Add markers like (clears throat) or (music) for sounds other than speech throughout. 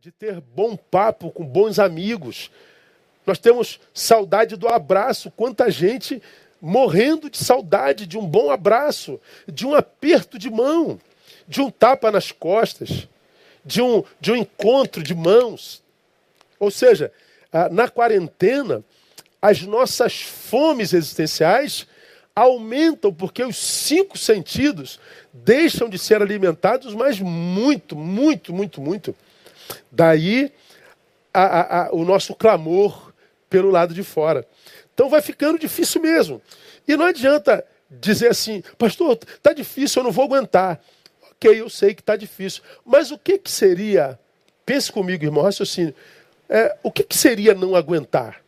de ter bom papo com bons amigos. Nós temos saudade do abraço. Quanta gente morrendo de saudade de um bom abraço, de um aperto de mão, de um tapa nas costas, de um, de um encontro de mãos. Ou seja, na quarentena, as nossas fomes existenciais aumentam porque os cinco sentidos deixam de ser alimentados, mas muito, muito, muito, muito. Daí a, a, a, o nosso clamor pelo lado de fora. Então vai ficando difícil mesmo. E não adianta dizer assim, pastor, está difícil, eu não vou aguentar. Ok, eu sei que está difícil. Mas o que, que seria, pense comigo, irmão, raciocínio, é, o que, que seria não aguentar?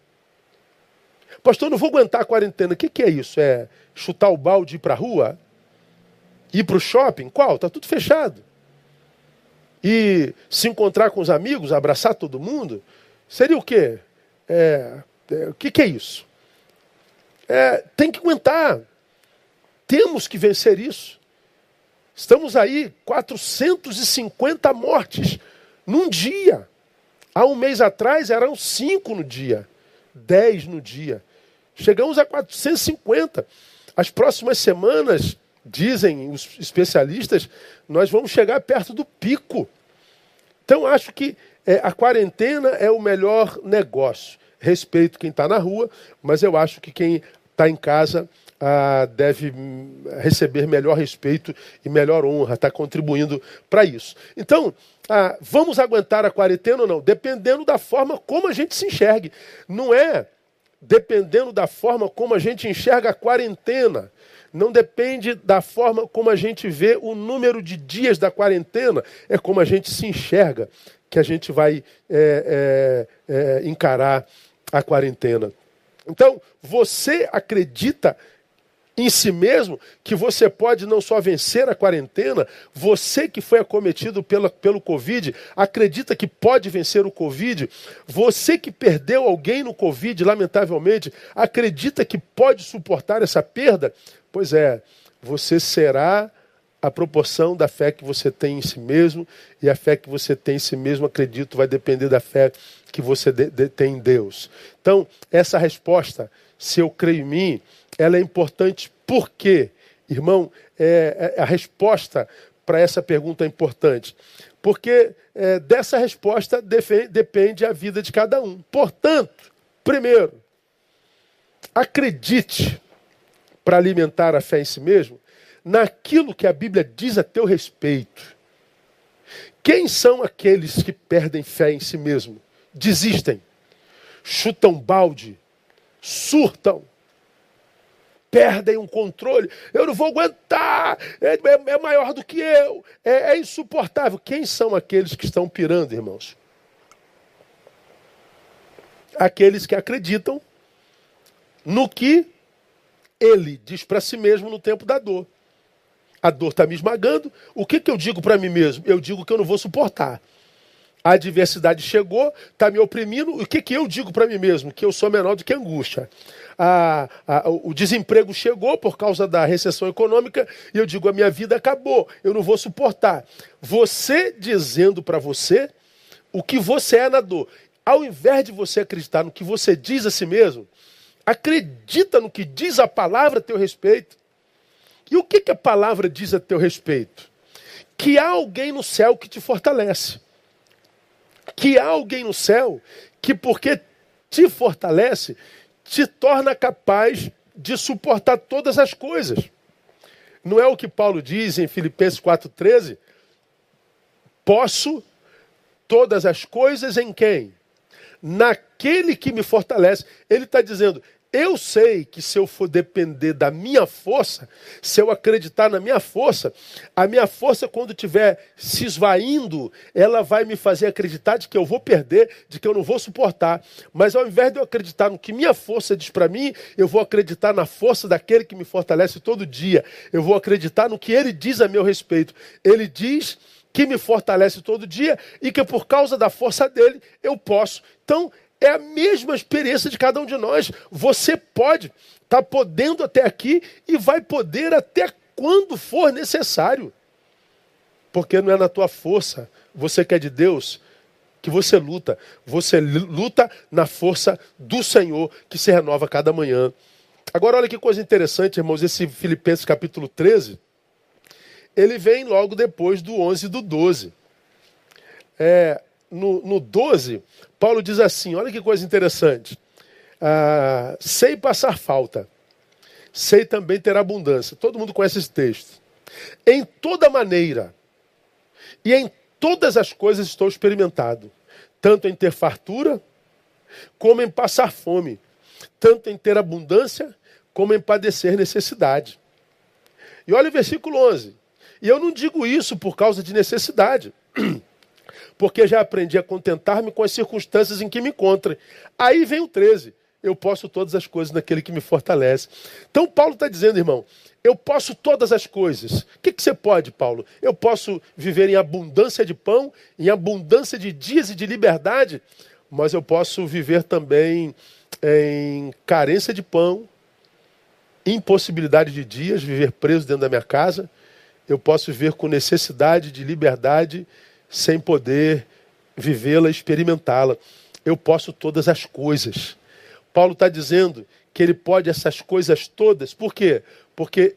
Pastor, eu não vou aguentar a quarentena. O que, que é isso? É chutar o balde e ir para a rua? Ir para o shopping? Qual? Está tudo fechado e se encontrar com os amigos, abraçar todo mundo, seria o quê? É, é, o que, que, é isso? É, tem que aguentar. Temos que vencer isso. Estamos aí, 450 mortes num dia. Há um mês atrás eram cinco no dia, 10 no dia. Chegamos a 450. As próximas semanas, dizem os especialistas, nós vamos chegar perto do pico. Então, acho que é, a quarentena é o melhor negócio. Respeito quem está na rua, mas eu acho que quem está em casa ah, deve receber melhor respeito e melhor honra, está contribuindo para isso. Então, ah, vamos aguentar a quarentena ou não? Dependendo da forma como a gente se enxergue. Não é dependendo da forma como a gente enxerga a quarentena não depende da forma como a gente vê o número de dias da quarentena, é como a gente se enxerga que a gente vai é, é, é, encarar a quarentena. Então, você acredita em si mesmo que você pode não só vencer a quarentena, você que foi acometido pela, pelo Covid, acredita que pode vencer o Covid, você que perdeu alguém no Covid, lamentavelmente, acredita que pode suportar essa perda? Pois é, você será a proporção da fé que você tem em si mesmo, e a fé que você tem em si mesmo, acredito, vai depender da fé que você de, de, tem em Deus. Então, essa resposta, se eu creio em mim, ela é importante por quê? Irmão, é, é, a resposta para essa pergunta é importante. Porque é, dessa resposta depende a vida de cada um. Portanto, primeiro, acredite para alimentar a fé em si mesmo, naquilo que a Bíblia diz a teu respeito. Quem são aqueles que perdem fé em si mesmo? Desistem, chutam balde, surtam, perdem o controle. Eu não vou aguentar, é, é, é maior do que eu, é, é insuportável. Quem são aqueles que estão pirando, irmãos? Aqueles que acreditam no que ele diz para si mesmo no tempo da dor. A dor está me esmagando. O que, que eu digo para mim mesmo? Eu digo que eu não vou suportar. A adversidade chegou, está me oprimindo. O que, que eu digo para mim mesmo? Que eu sou menor do que a angústia. A, a, o desemprego chegou por causa da recessão econômica e eu digo: a minha vida acabou, eu não vou suportar. Você dizendo para você o que você é na dor, ao invés de você acreditar no que você diz a si mesmo, Acredita no que diz a palavra a teu respeito. E o que, que a palavra diz a teu respeito? Que há alguém no céu que te fortalece. Que há alguém no céu que, porque te fortalece, te torna capaz de suportar todas as coisas. Não é o que Paulo diz em Filipenses 4,13? Posso todas as coisas em quem? Naquele que me fortalece. Ele está dizendo: eu sei que se eu for depender da minha força, se eu acreditar na minha força, a minha força, quando estiver se esvaindo, ela vai me fazer acreditar de que eu vou perder, de que eu não vou suportar. Mas ao invés de eu acreditar no que minha força diz para mim, eu vou acreditar na força daquele que me fortalece todo dia. Eu vou acreditar no que ele diz a meu respeito. Ele diz que me fortalece todo dia e que por causa da força dele eu posso. Então, é a mesma experiência de cada um de nós. Você pode estar tá podendo até aqui e vai poder até quando for necessário. Porque não é na tua força, você que é de Deus, que você luta. Você luta na força do Senhor que se renova cada manhã. Agora, olha que coisa interessante, irmãos, esse Filipenses capítulo 13, ele vem logo depois do 11 e do 12. É, no, no 12, Paulo diz assim: olha que coisa interessante. Ah, sei passar falta, sei também ter abundância. Todo mundo conhece esse texto. Em toda maneira e em todas as coisas estou experimentado, tanto em ter fartura, como em passar fome, tanto em ter abundância, como em padecer necessidade. E olha o versículo 11. E eu não digo isso por causa de necessidade, (clears throat) porque já aprendi a contentar-me com as circunstâncias em que me encontro. Aí vem o 13 eu posso todas as coisas naquele que me fortalece. Então, Paulo está dizendo, irmão, eu posso todas as coisas. O que, que você pode, Paulo? Eu posso viver em abundância de pão, em abundância de dias e de liberdade, mas eu posso viver também em carência de pão, impossibilidade de dias, viver preso dentro da minha casa. Eu posso viver com necessidade de liberdade, sem poder vivê-la, experimentá-la. Eu posso todas as coisas. Paulo está dizendo que ele pode essas coisas todas. Por quê? Porque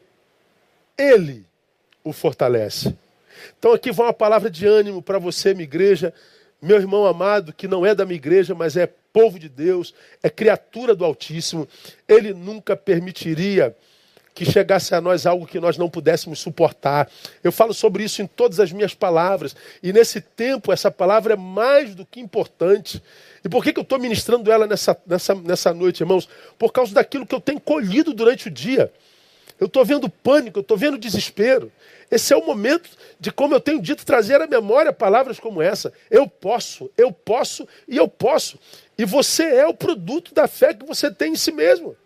ele o fortalece. Então aqui vai uma palavra de ânimo para você, minha igreja, meu irmão amado, que não é da minha igreja, mas é povo de Deus, é criatura do Altíssimo. Ele nunca permitiria que chegasse a nós algo que nós não pudéssemos suportar. Eu falo sobre isso em todas as minhas palavras. E nesse tempo, essa palavra é mais do que importante. E por que, que eu estou ministrando ela nessa, nessa, nessa noite, irmãos? Por causa daquilo que eu tenho colhido durante o dia. Eu estou vendo pânico, eu estou vendo desespero. Esse é o momento de, como eu tenho dito, trazer à memória palavras como essa. Eu posso, eu posso e eu posso. E você é o produto da fé que você tem em si mesmo.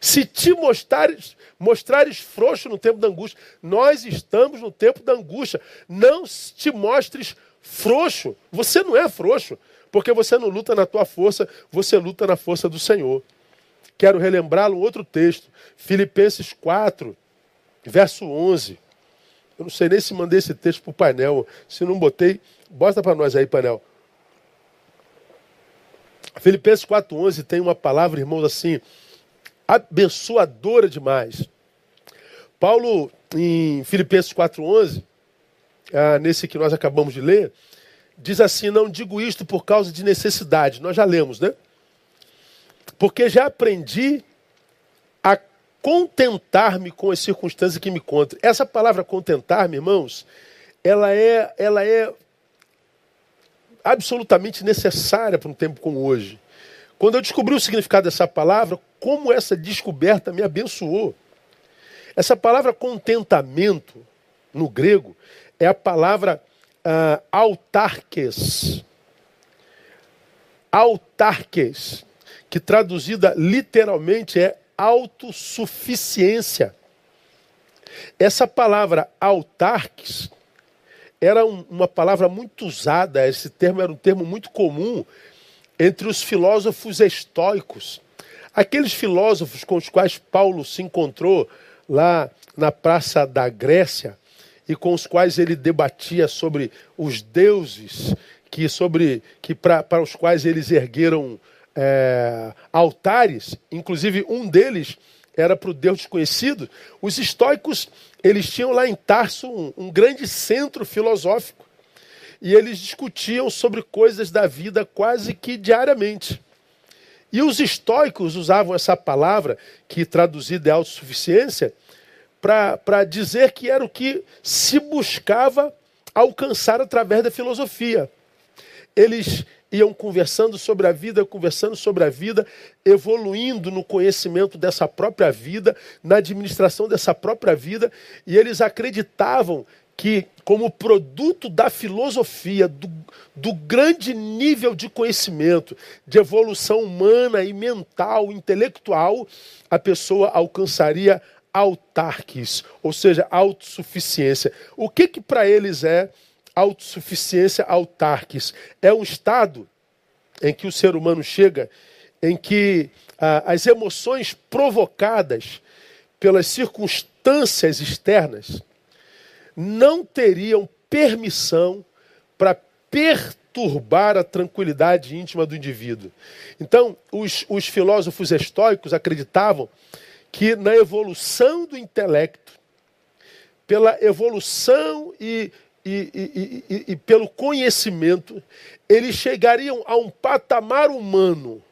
Se te mostrares, mostrares frouxo no tempo da angústia, nós estamos no tempo da angústia. Não te mostres frouxo. Você não é frouxo, porque você não luta na tua força, você luta na força do Senhor. Quero relembrá-lo um outro texto, Filipenses 4, verso 11. Eu não sei nem se mandei esse texto para o painel. Se não botei, bota para nós aí, painel. Filipenses 4,11 tem uma palavra, irmãos, assim, abençoadora demais. Paulo, em Filipenses 4,11, ah, nesse que nós acabamos de ler, diz assim: Não digo isto por causa de necessidade. Nós já lemos, né? Porque já aprendi a contentar-me com as circunstâncias que me encontro. Essa palavra contentar-me, irmãos, ela é, ela é absolutamente necessária para um tempo como hoje. Quando eu descobri o significado dessa palavra, como essa descoberta me abençoou. Essa palavra contentamento, no grego, é a palavra uh, autarques. Autarques, que traduzida literalmente é autossuficiência. Essa palavra autarques era um, uma palavra muito usada, esse termo era um termo muito comum entre os filósofos estoicos. Aqueles filósofos com os quais Paulo se encontrou lá na praça da Grécia e com os quais ele debatia sobre os deuses que sobre que para os quais eles ergueram é, altares, inclusive um deles era para o Deus desconhecido. Os estoicos eles tinham lá em Tarso um, um grande centro filosófico e eles discutiam sobre coisas da vida quase que diariamente. E os estoicos usavam essa palavra, que traduzida é autossuficiência, para dizer que era o que se buscava alcançar através da filosofia. Eles iam conversando sobre a vida, conversando sobre a vida, evoluindo no conhecimento dessa própria vida, na administração dessa própria vida, e eles acreditavam que, como produto da filosofia, do, do grande nível de conhecimento, de evolução humana e mental, intelectual, a pessoa alcançaria autarques, ou seja, autossuficiência. O que, que para eles é autossuficiência autarques? É um estado em que o ser humano chega, em que ah, as emoções provocadas pelas circunstâncias externas não teriam permissão para perturbar a tranquilidade íntima do indivíduo. Então, os, os filósofos estoicos acreditavam que na evolução do intelecto, pela evolução e, e, e, e, pelo conhecimento, eles chegariam a um patamar humano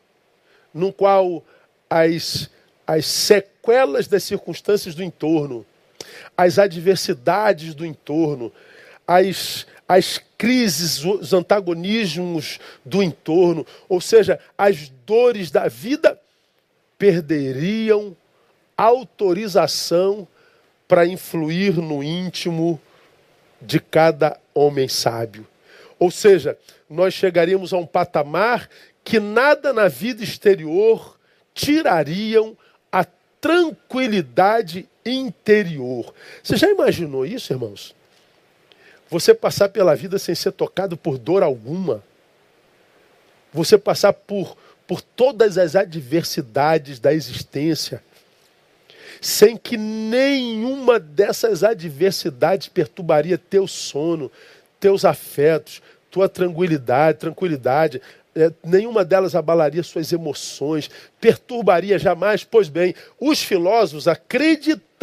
no qual as, as sequelas das circunstâncias do entorno, as adversidades do entorno, as, as crises, os antagonismos do entorno, ou seja, as dores da vida, perderiam autorização para influir no íntimo de cada homem sábio. Ou seja, nós chegaríamos a um patamar que nada na vida exterior tirariam a tranquilidade interior. Você já imaginou isso, irmãos? Você passar pela vida sem ser tocado por dor alguma. Você passar por, por todas as adversidades da existência, sem que nenhuma dessas adversidades perturbaria teu sono, teus afetos, tua tranquilidade, tranquilidade. É, nenhuma delas abalaria suas emoções, perturbaria jamais. Pois bem, os filósofos acreditavam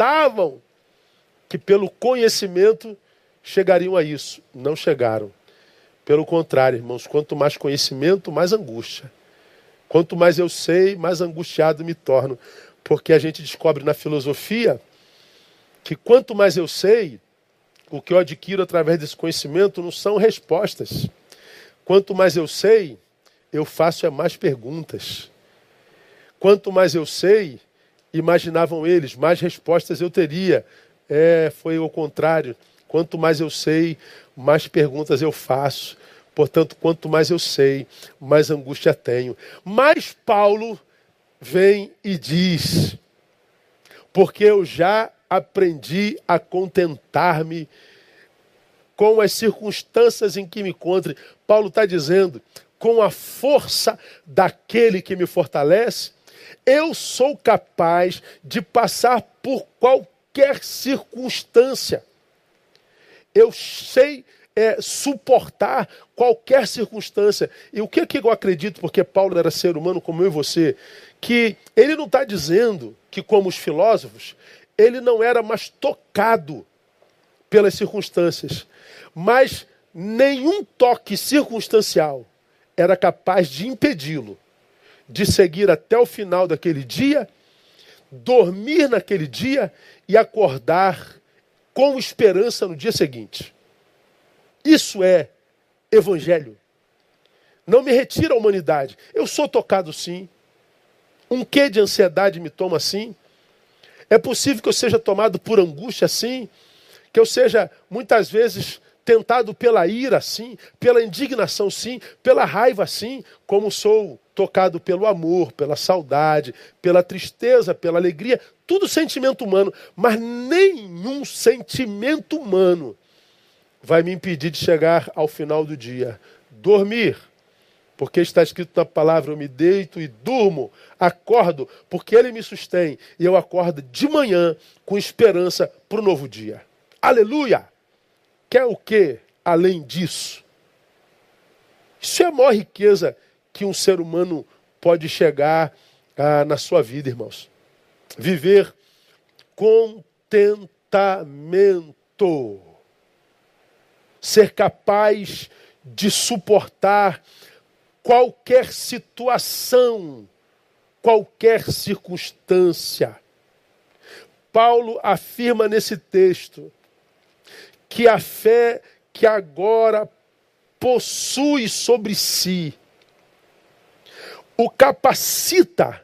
que pelo conhecimento chegariam a isso. Não chegaram. Pelo contrário, irmãos, quanto mais conhecimento, mais angústia. Quanto mais eu sei, mais angustiado me torno. Porque a gente descobre na filosofia que quanto mais eu sei, o que eu adquiro através desse conhecimento não são respostas. Quanto mais eu sei, eu faço é mais perguntas. Quanto mais eu sei, imaginavam eles, mais respostas eu teria. É, foi o contrário. Quanto mais eu sei, mais perguntas eu faço. Portanto, quanto mais eu sei, mais angústia tenho. Mas Paulo vem e diz: porque eu já aprendi a contentar-me com as circunstâncias em que me encontre. Paulo está dizendo: com a força daquele que me fortalece, eu sou capaz de passar por qualquer circunstância eu sei é, suportar qualquer circunstância. E o que, que eu acredito, porque Paulo era ser humano como eu e você, que ele não está dizendo que, como os filósofos, ele não era mais tocado pelas circunstâncias, mas nenhum toque circunstancial era capaz de impedi-lo de seguir até o final daquele dia, dormir naquele dia e acordar com esperança no dia seguinte. Isso é evangelho. Não me retira a humanidade. Eu sou tocado sim. Um quê de ansiedade me toma assim? É possível que eu seja tomado por angústia assim? Que eu seja muitas vezes tentado pela ira sim, pela indignação sim, pela raiva sim, como sou tocado pelo amor, pela saudade, pela tristeza, pela alegria, tudo sentimento humano, mas nenhum sentimento humano vai me impedir de chegar ao final do dia. Dormir, porque está escrito na palavra: eu me deito e durmo, acordo, porque ele me sustém, e eu acordo de manhã com esperança para o novo dia. Aleluia! Quer o que além disso? Isso é a maior riqueza que um ser humano pode chegar ah, na sua vida, irmãos. Viver contentamento. Ser capaz de suportar qualquer situação, qualquer circunstância. Paulo afirma nesse texto que a fé que agora possui sobre si o capacita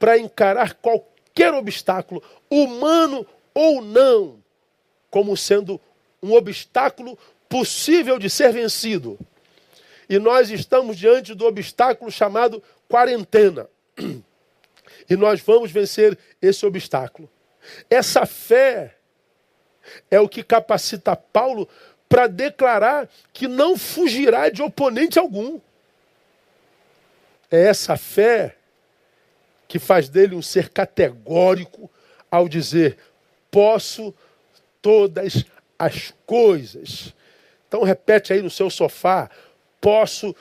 para encarar qualquer obstáculo, humano ou não, como sendo um obstáculo possível de ser vencido. E nós estamos diante do obstáculo chamado quarentena. E nós vamos vencer esse obstáculo. Essa fé é o que capacita Paulo para declarar que não fugirá de oponente algum. É essa fé que faz dele um ser categórico ao dizer: posso todas as coisas. Então repete aí no seu sofá: posso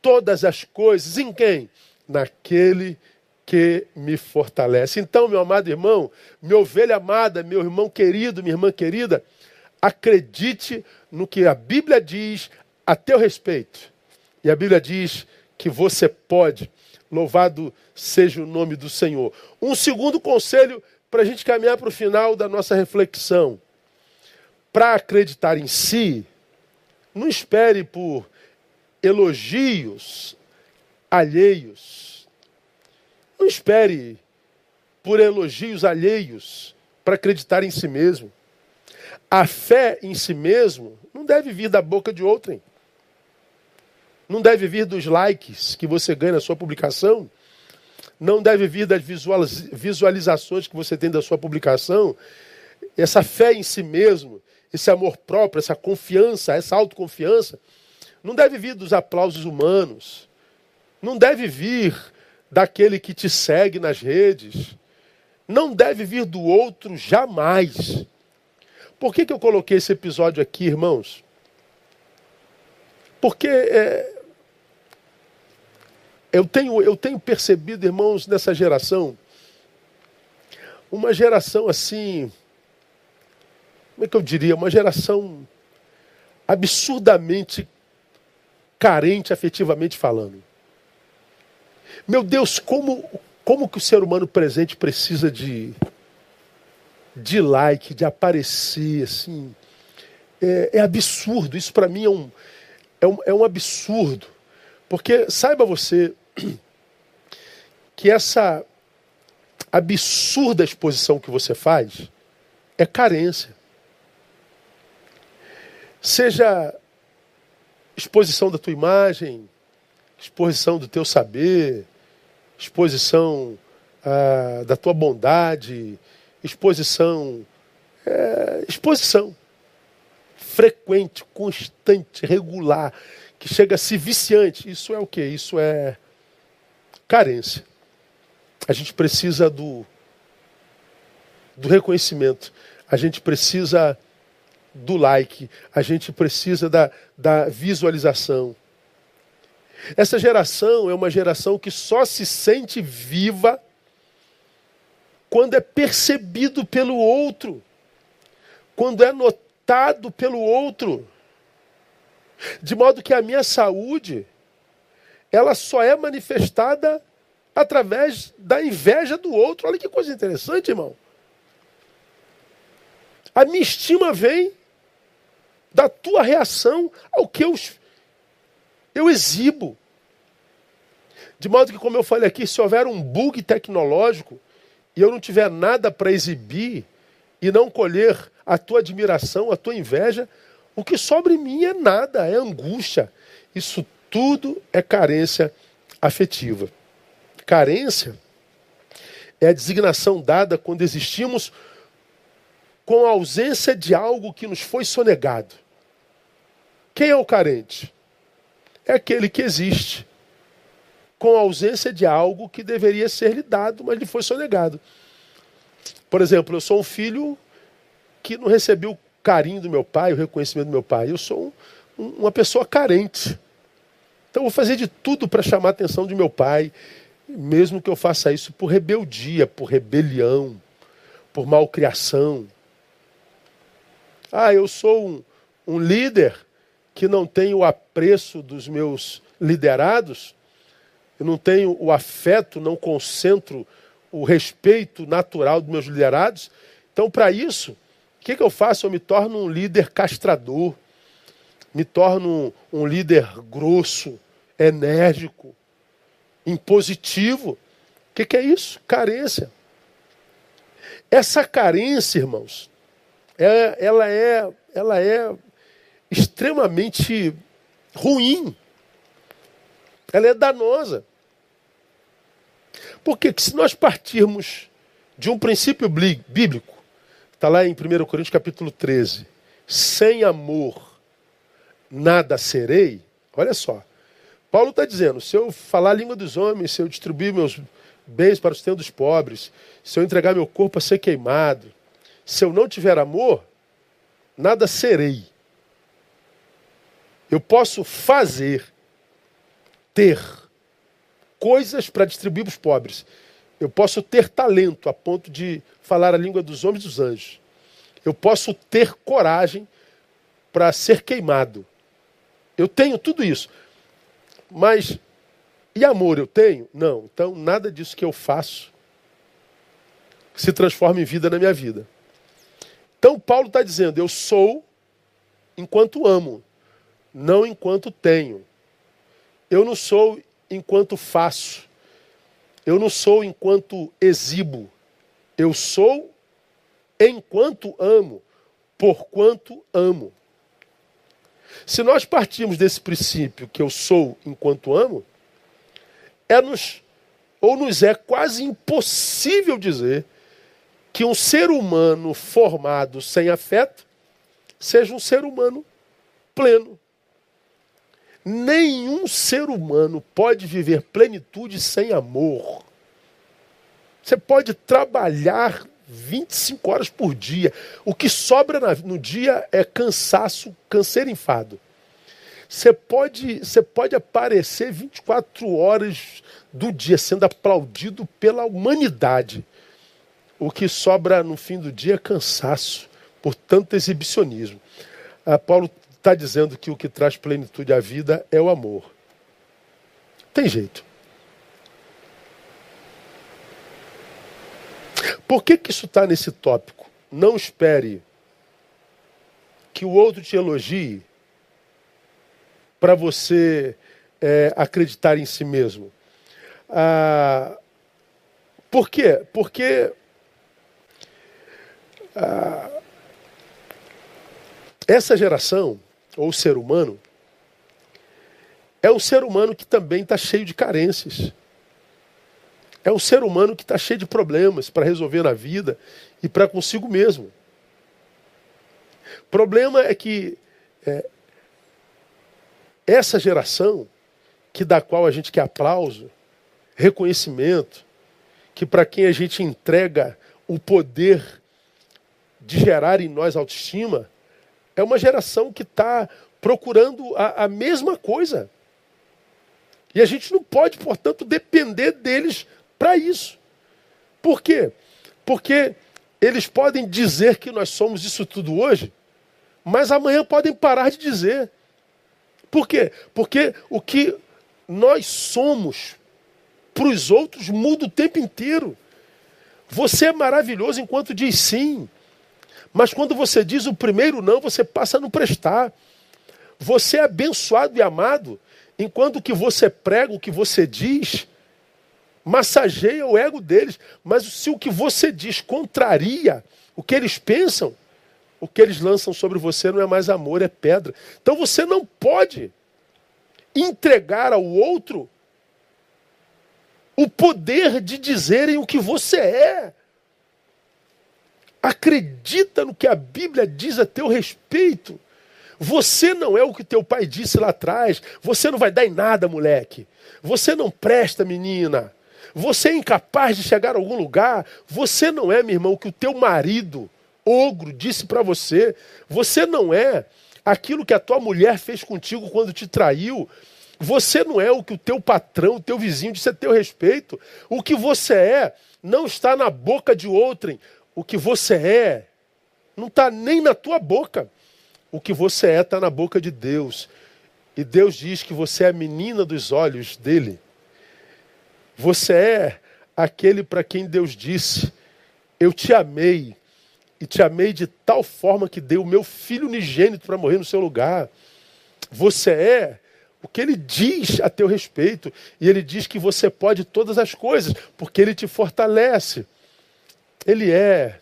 todas as coisas. Em quem? Naquele que me fortalece. Então, meu amado irmão, minha ovelha amada, meu irmão querido, minha irmã querida, acredite no que a Bíblia diz a teu respeito. E a Bíblia diz que você pode. Louvado seja o nome do Senhor. Um segundo conselho para a gente caminhar para o final da nossa reflexão. Para acreditar em si, não espere por elogios alheios. Não espere por elogios alheios para acreditar em si mesmo. A fé em si mesmo não deve vir da boca de outrem. Não deve vir dos likes que você ganha na sua publicação. Não deve vir das visualizações que você tem da sua publicação. Essa fé em si mesmo, esse amor próprio, essa confiança, essa autoconfiança, não deve vir dos aplausos humanos. Não deve vir daquele que te segue nas redes. Não deve vir do outro jamais. Por que, que eu coloquei esse episódio aqui, irmãos? Porque é, eu, tenho, eu tenho percebido, irmãos, nessa geração, uma geração assim, como é que eu diria? Uma geração absurdamente carente afetivamente falando. Meu Deus, como, como que o ser humano presente precisa de, de like, de aparecer, assim. É, é absurdo, isso para mim é um, é, um, é um absurdo. Porque saiba você que essa absurda exposição que você faz é carência. Seja exposição da tua imagem, exposição do teu saber, exposição ah, da tua bondade, exposição. É, exposição frequente, constante, regular, que chega a ser viciante. Isso é o que? Isso é carência. A gente precisa do, do reconhecimento. A gente precisa do like. A gente precisa da, da visualização. Essa geração é uma geração que só se sente viva quando é percebido pelo outro, quando é notado pelo outro. De modo que a minha saúde, ela só é manifestada através da inveja do outro. Olha que coisa interessante, irmão. A minha estima vem da tua reação ao que eu eu exibo. De modo que, como eu falei aqui, se houver um bug tecnológico e eu não tiver nada para exibir e não colher a tua admiração, a tua inveja, o que sobra em mim é nada, é angústia. Isso tudo é carência afetiva. Carência é a designação dada quando existimos com a ausência de algo que nos foi sonegado. Quem é o carente? É aquele que existe com ausência de algo que deveria ser lhe dado, mas lhe foi sonegado. Por exemplo, eu sou um filho que não recebeu o carinho do meu pai, o reconhecimento do meu pai. Eu sou um, uma pessoa carente. Então, vou fazer de tudo para chamar a atenção de meu pai, mesmo que eu faça isso por rebeldia, por rebelião, por malcriação. Ah, eu sou um, um líder que não tenho o apreço dos meus liderados, eu não tenho o afeto, não concentro o respeito natural dos meus liderados. Então, para isso, o que, que eu faço? Eu me torno um líder castrador, me torno um, líder grosso, enérgico, impositivo. O que, que é isso? Carência. Essa carência, irmãos, é, ela é, ela é extremamente ruim. Ela é danosa. Porque se nós partirmos de um princípio bíblico, está lá em 1 Coríntios capítulo 13, sem amor nada serei, olha só. Paulo está dizendo: se eu falar a língua dos homens, se eu distribuir meus bens para os tendos dos pobres, se eu entregar meu corpo a ser queimado, se eu não tiver amor, nada serei. Eu posso fazer, ter coisas para distribuir para os pobres. Eu posso ter talento a ponto de falar a língua dos homens e dos anjos. Eu posso ter coragem para ser queimado. Eu tenho tudo isso. Mas e amor eu tenho? Não. Então nada disso que eu faço se transforma em vida na minha vida. Então Paulo está dizendo: eu sou enquanto amo, não enquanto tenho. Eu não sou enquanto faço. Eu não sou enquanto exibo. Eu sou enquanto amo, porquanto amo. Se nós partimos desse princípio que eu sou enquanto amo, é nos ou nos é quase impossível dizer que um ser humano formado sem afeto seja um ser humano pleno. Nenhum ser humano pode viver plenitude sem amor. Você pode trabalhar 25 horas por dia. O que sobra no dia é cansaço, canseiro enfado. Você pode, você pode aparecer 24 horas do dia sendo aplaudido pela humanidade. O que sobra no fim do dia é cansaço por tanto exibicionismo. Ah, Paulo está dizendo que o que traz plenitude à vida é o amor. Tem jeito. Por que, que isso está nesse tópico? Não espere que o outro te elogie para você é, acreditar em si mesmo. Ah, por quê? Porque ah, essa geração ou ser humano, é um ser humano que também está cheio de carências. É um ser humano que está cheio de problemas para resolver na vida e para consigo mesmo. Problema é que é, essa geração, que da qual a gente quer aplauso, reconhecimento, que para quem a gente entrega o poder de gerar em nós autoestima, é uma geração que está procurando a, a mesma coisa. E a gente não pode, portanto, depender deles para isso. Por quê? Porque eles podem dizer que nós somos isso tudo hoje, mas amanhã podem parar de dizer. Por quê? Porque o que nós somos para os outros muda o tempo inteiro. Você é maravilhoso enquanto diz sim. Mas quando você diz o primeiro não, você passa a não prestar. Você é abençoado e amado enquanto o que você prega, o que você diz, massageia o ego deles. Mas se o que você diz contraria o que eles pensam, o que eles lançam sobre você não é mais amor, é pedra. Então você não pode entregar ao outro o poder de dizerem o que você é. Acredita no que a Bíblia diz a teu respeito. Você não é o que teu pai disse lá atrás. Você não vai dar em nada, moleque. Você não presta, menina. Você é incapaz de chegar a algum lugar. Você não é, meu irmão, o que o teu marido, ogro, disse para você. Você não é aquilo que a tua mulher fez contigo quando te traiu. Você não é o que o teu patrão, o teu vizinho disse a teu respeito. O que você é não está na boca de outrem o que você é não está nem na tua boca. O que você é está na boca de Deus. E Deus diz que você é a menina dos olhos dele. Você é aquele para quem Deus disse: Eu te amei. E te amei de tal forma que dei o meu filho unigênito para morrer no seu lugar. Você é o que ele diz a teu respeito. E ele diz que você pode todas as coisas, porque ele te fortalece. Ele é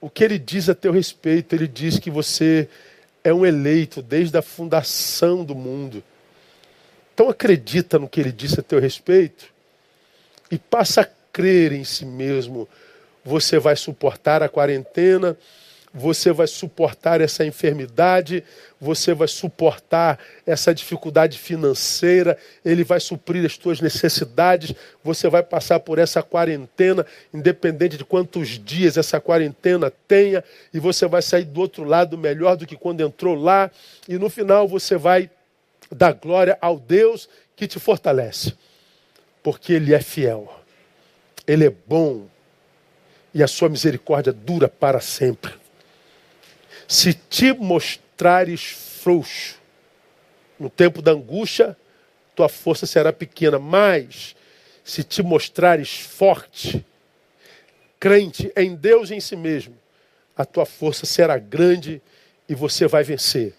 o que ele diz a teu respeito. Ele diz que você é um eleito desde a fundação do mundo. Então acredita no que ele disse a teu respeito e passa a crer em si mesmo. Você vai suportar a quarentena, você vai suportar essa enfermidade, você vai suportar essa dificuldade financeira, ele vai suprir as tuas necessidades, você vai passar por essa quarentena, independente de quantos dias essa quarentena tenha, e você vai sair do outro lado melhor do que quando entrou lá, e no final você vai dar glória ao Deus que te fortalece, porque Ele é fiel, Ele é bom, e a sua misericórdia dura para sempre. Se te mostrares frouxo no tempo da angústia, tua força será pequena, mas se te mostrares forte, crente em Deus e em si mesmo, a tua força será grande e você vai vencer.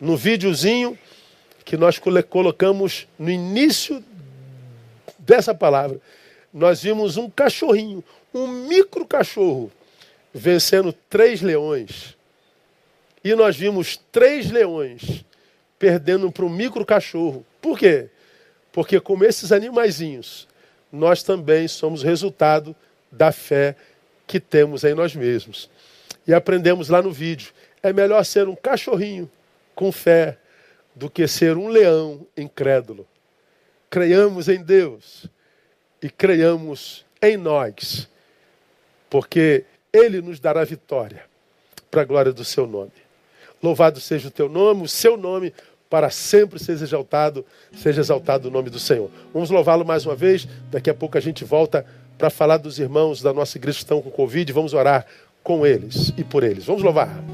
No videozinho que nós colocamos no início dessa palavra, nós vimos um cachorrinho, um micro cachorro, vencendo três leões. E nós vimos três leões perdendo para um micro cachorro. Por quê? Porque como esses animaizinhos, nós também somos resultado da fé que temos em nós mesmos. E aprendemos lá no vídeo, é melhor ser um cachorrinho com fé do que ser um leão incrédulo. Creiamos em Deus e creiamos em nós, porque Ele nos dará vitória para a glória do Seu nome. Louvado seja o teu nome, o seu nome, para sempre seja exaltado, seja exaltado o nome do Senhor. Vamos louvá-lo mais uma vez. Daqui a pouco a gente volta para falar dos irmãos da nossa igreja que estão com Covid. Vamos orar com eles e por eles. Vamos louvar.